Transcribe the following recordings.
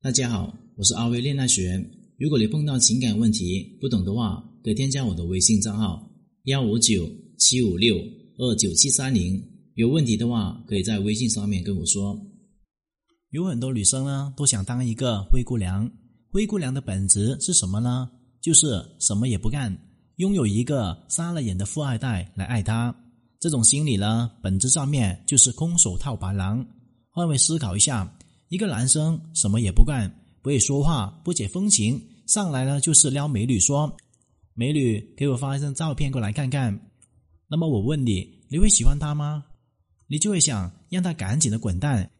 大家好，我是阿威恋爱学。如果你碰到情感问题不懂的话，可以添加我的微信账号幺五九七五六二九七三零。有问题的话，可以在微信上面跟我说。有很多女生呢，都想当一个灰姑娘。灰姑娘的本质是什么呢？就是什么也不干，拥有一个瞎了眼的富二代来爱她。这种心理呢，本质上面就是空手套白狼。换位思考一下。一个男生什么也不干，不会说话，不解风情，上来呢就是撩美女，说：“美女，给我发一张照片过来看看。”那么我问你，你会喜欢他吗？你就会想让他赶紧的滚蛋。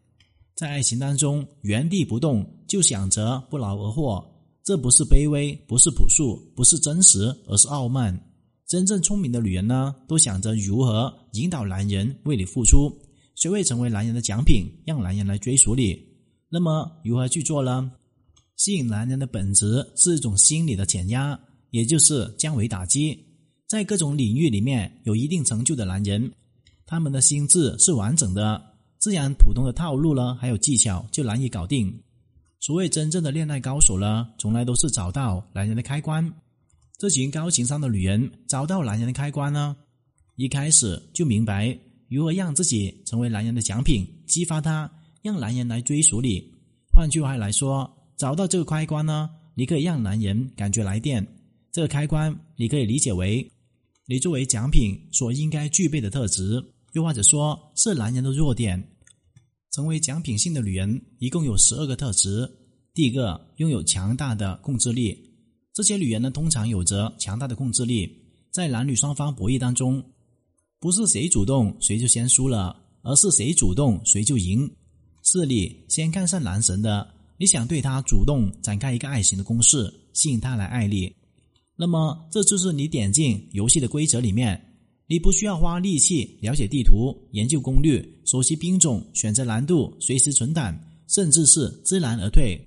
在爱情当中原地不动，就想着不劳而获，这不是卑微，不是朴素，不是真实，而是傲慢。真正聪明的女人呢，都想着如何引导男人为你付出，学会成为男人的奖品，让男人来追逐你。那么如何去做呢？吸引男人的本质是一种心理的减压，也就是降维打击。在各种领域里面有一定成就的男人，他们的心智是完整的，自然普通的套路呢，还有技巧就难以搞定。所谓真正的恋爱高手呢，从来都是找到男人的开关。这群高情商的女人找到男人的开关呢，一开始就明白如何让自己成为男人的奖品，激发他。让男人来追逐你。换句话来说，找到这个开关呢，你可以让男人感觉来电。这个开关，你可以理解为你作为奖品所应该具备的特质，又或者说是男人的弱点。成为奖品性的女人，一共有十二个特质。第一个，拥有强大的控制力。这些女人呢，通常有着强大的控制力，在男女双方博弈当中，不是谁主动谁就先输了，而是谁主动谁就赢。是你先看上男神的，你想对他主动展开一个爱情的攻势，吸引他来爱你，那么这就是你点进游戏的规则里面，你不需要花力气了解地图、研究攻略、熟悉兵种、选择难度、随时存档，甚至是知难而退。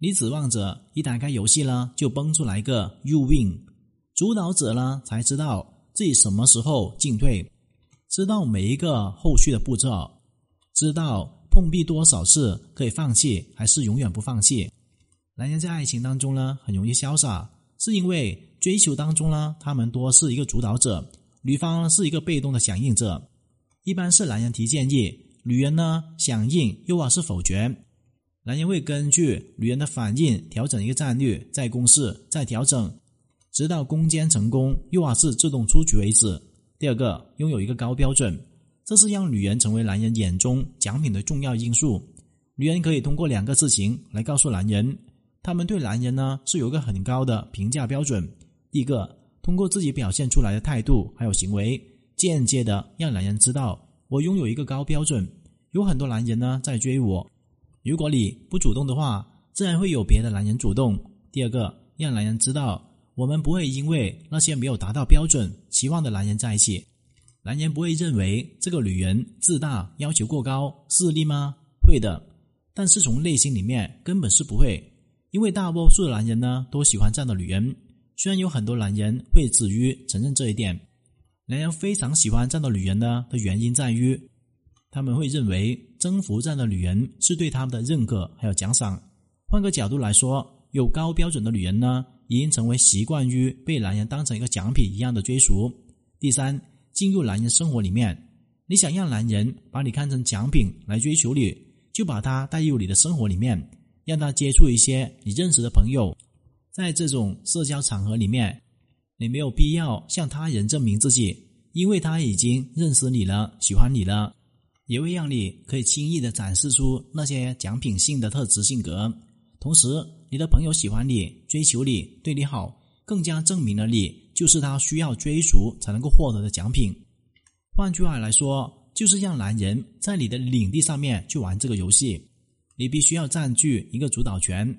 你指望着一打开游戏呢，就蹦出来个 you win，主导者呢才知道自己什么时候进退，知道每一个后续的步骤，知道。碰壁多少次可以放弃，还是永远不放弃？男人在爱情当中呢，很容易潇洒，是因为追求当中呢，他们多是一个主导者，女方是一个被动的响应者。一般是男人提建议，女人呢响应，又或是否决。男人会根据女人的反应调整一个战略，再攻势，再调整，直到攻坚成功，又或是自动出局为止。第二个，拥有一个高标准。这是让女人成为男人眼中奖品的重要因素。女人可以通过两个事情来告诉男人，他们对男人呢是有个很高的评价标准。第一个，通过自己表现出来的态度还有行为，间接的让男人知道我拥有一个高标准。有很多男人呢在追我，如果你不主动的话，自然会有别的男人主动。第二个，让男人知道我们不会因为那些没有达到标准期望的男人在一起。男人不会认为这个女人自大、要求过高、势利吗？会的，但是从内心里面根本是不会，因为大多数的男人呢都喜欢这样的女人。虽然有很多男人会止于承认这一点，男人非常喜欢这样的女人呢的原因在于，他们会认为征服这样的女人是对他们的认可还有奖赏。换个角度来说，有高标准的女人呢，已经成为习惯于被男人当成一个奖品一样的追逐。第三。进入男人生活里面，你想让男人把你看成奖品来追求你，就把他带入你的生活里面，让他接触一些你认识的朋友。在这种社交场合里面，你没有必要向他人证明自己，因为他已经认识你了，喜欢你了，也会让你可以轻易的展示出那些奖品性的特质性格。同时，你的朋友喜欢你，追求你，对你好，更加证明了你。就是他需要追逐才能够获得的奖品。换句话来说，就是让男人在你的领地上面去玩这个游戏，你必须要占据一个主导权。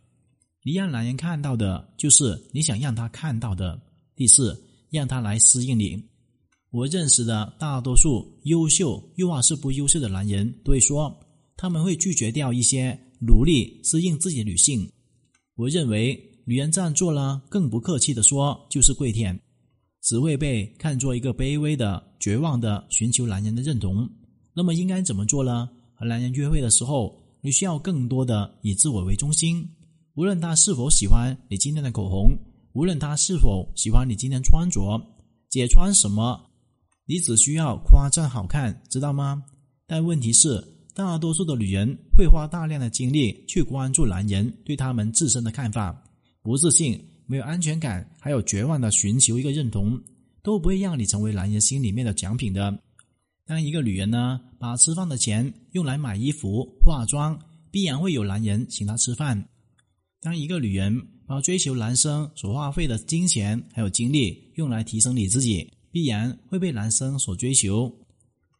你让男人看到的就是你想让他看到的。第四，让他来适应你。我认识的大多数优秀又或是不优秀的男人都会说，他们会拒绝掉一些努力适应自己的女性。我认为。女人这样做呢，更不客气的说，就是跪舔，只会被看作一个卑微的、绝望的寻求男人的认同。那么应该怎么做呢？和男人约会的时候，你需要更多的以自我为中心。无论他是否喜欢你今天的口红，无论他是否喜欢你今天穿着，姐穿什么，你只需要夸赞好看，知道吗？但问题是，大多数的女人会花大量的精力去关注男人对他们自身的看法，不自信、没有安全感，还有绝望的寻求一个认同，都不会让你成为男人心里面的奖品的。当一个女人呢，把吃饭的钱用来买衣服、化妆，必然会有男人请她吃饭；当一个女人把追求男生所花费的金钱还有精力用来提升你自己，必然会被男生所追求。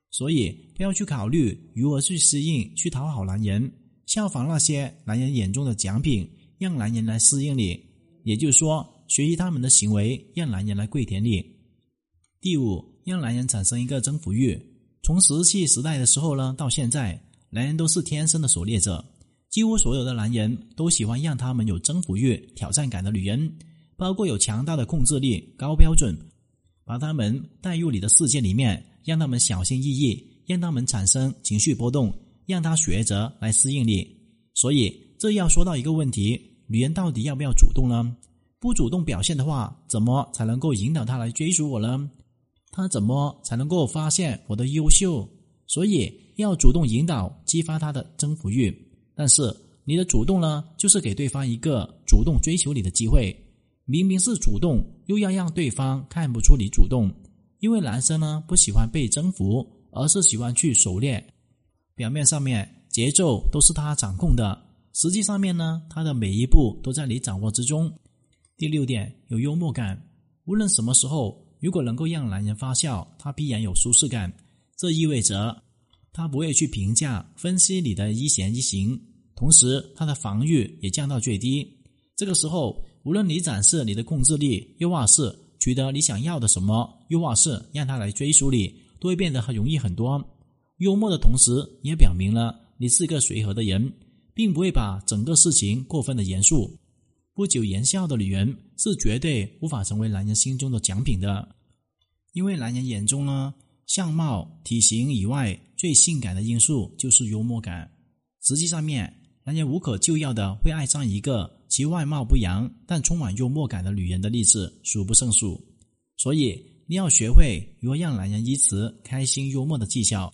所以，不要去考虑如何去适应、去讨好男人，效仿那些男人眼中的奖品，让男人来适应你。也就是说，学习他们的行为，让男人来跪舔你。第五，让男人产生一个征服欲。从石器时代的时候呢，到现在，男人都是天生的狩猎者。几乎所有的男人都喜欢让他们有征服欲、挑战感的女人，包括有强大的控制力、高标准，把他们带入你的世界里面，让他们小心翼翼，让他们产生情绪波动，让他学着来适应你。所以，这要说到一个问题：女人到底要不要主动呢？不主动表现的话，怎么才能够引导他来追逐我呢？他怎么才能够发现我的优秀？所以要主动引导，激发他的征服欲。但是你的主动呢，就是给对方一个主动追求你的机会。明明是主动，又要让对方看不出你主动。因为男生呢不喜欢被征服，而是喜欢去狩猎。表面上面节奏都是他掌控的，实际上面呢，他的每一步都在你掌握之中。第六点，有幽默感，无论什么时候。如果能够让男人发笑，他必然有舒适感。这意味着他不会去评价、分析你的一言一行，同时他的防御也降到最低。这个时候，无论你展示你的控制力，又或是取得你想要的什么，又或是让他来追逐你，都会变得很容易很多。幽默的同时，也表明了你是一个随和的人，并不会把整个事情过分的严肃。不苟言笑的女人是绝对无法成为男人心中的奖品的，因为男人眼中呢，相貌、体型以外最性感的因素就是幽默感。实际上面，男人无可救药的会爱上一个其外貌不扬但充满幽默感的女人的例子数不胜数。所以，你要学会如何让男人依此开心幽默的技巧，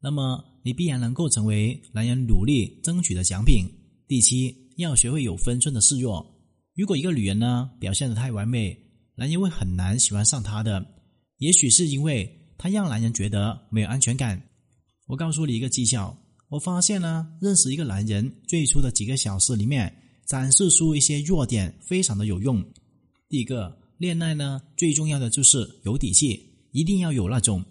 那么你必然能够成为男人努力争取的奖品。第七。要学会有分寸的示弱。如果一个女人呢表现的太完美，男人会很难喜欢上她的。也许是因为她让男人觉得没有安全感。我告诉你一个技巧，我发现呢，认识一个男人最初的几个小时里面，展示出一些弱点非常的有用。第一个，恋爱呢最重要的就是有底气，一定要有那种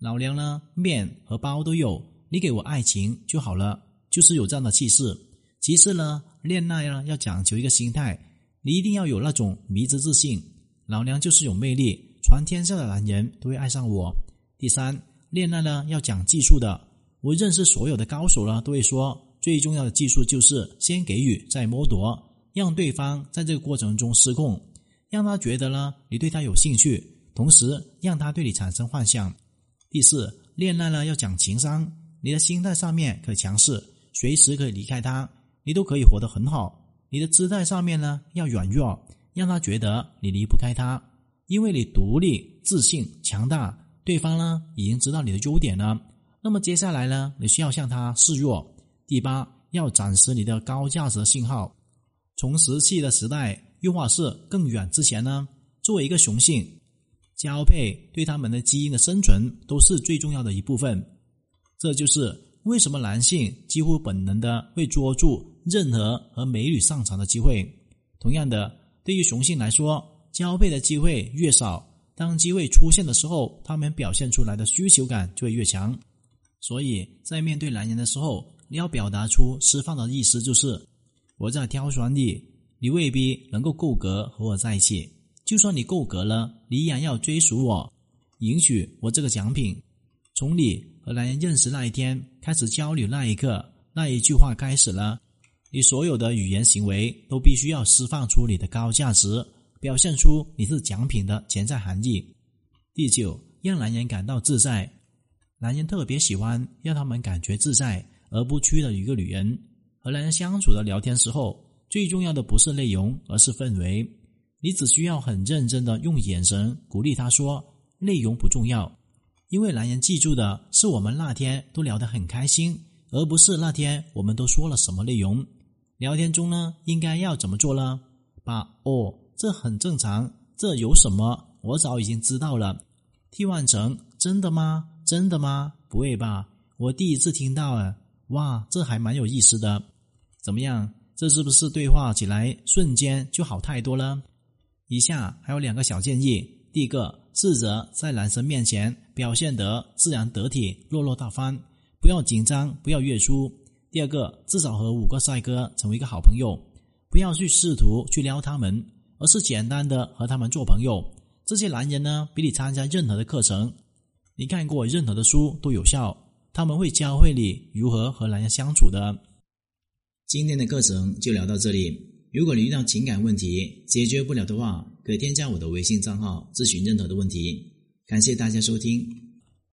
老娘呢面和包都有，你给我爱情就好了，就是有这样的气势。其次呢，恋爱呢要讲求一个心态，你一定要有那种迷之自信。老娘就是有魅力，全天下的男人都会爱上我。第三，恋爱呢要讲技术的，我认识所有的高手呢都会说，最重要的技术就是先给予再剥夺，让对方在这个过程中失控，让他觉得呢你对他有兴趣，同时让他对你产生幻想。第四，恋爱呢要讲情商，你的心态上面可以强势，随时可以离开他。你都可以活得很好，你的姿态上面呢要软弱，让他觉得你离不开他，因为你独立、自信、强大，对方呢已经知道你的优点了。那么接下来呢，你需要向他示弱。第八，要展示你的高价值信号。从石器的时代，又或是更远之前呢，作为一个雄性，交配对他们的基因的生存都是最重要的一部分。这就是为什么男性几乎本能的会捉住。任何和美女上床的机会，同样的，对于雄性来说，交配的机会越少，当机会出现的时候，他们表现出来的需求感就会越强。所以在面对男人的时候，你要表达出释放的意思，就是我在挑选你，你未必能够够格和我在一起。就算你够格了，你依然要追逐我，赢取我这个奖品。从你和男人认识那一天开始交流那一刻，那一句话开始了。你所有的语言行为都必须要释放出你的高价值，表现出你是奖品的潜在含义。第九，让男人感到自在。男人特别喜欢让他们感觉自在，而不屈的一个女人。和男人相处的聊天时候，最重要的不是内容，而是氛围。你只需要很认真的用眼神鼓励他说：“内容不重要，因为男人记住的是我们那天都聊得很开心，而不是那天我们都说了什么内容。”聊天中呢，应该要怎么做呢？把“哦，这很正常，这有什么？我早已经知道了。”替换成“真的吗？真的吗？不会吧？我第一次听到啊！哇，这还蛮有意思的。怎么样？这是不是对话起来瞬间就好太多了？以下还有两个小建议：第一个，试着在男生面前表现得自然得体、落落大方，不要紧张，不要越出。第二个，至少和五个帅哥成为一个好朋友，不要去试图去撩他们，而是简单的和他们做朋友。这些男人呢，比你参加任何的课程，你看过任何的书都有效。他们会教会你如何和男人相处的。今天的课程就聊到这里。如果你遇到情感问题解决不了的话，可以添加我的微信账号咨询任何的问题。感谢大家收听。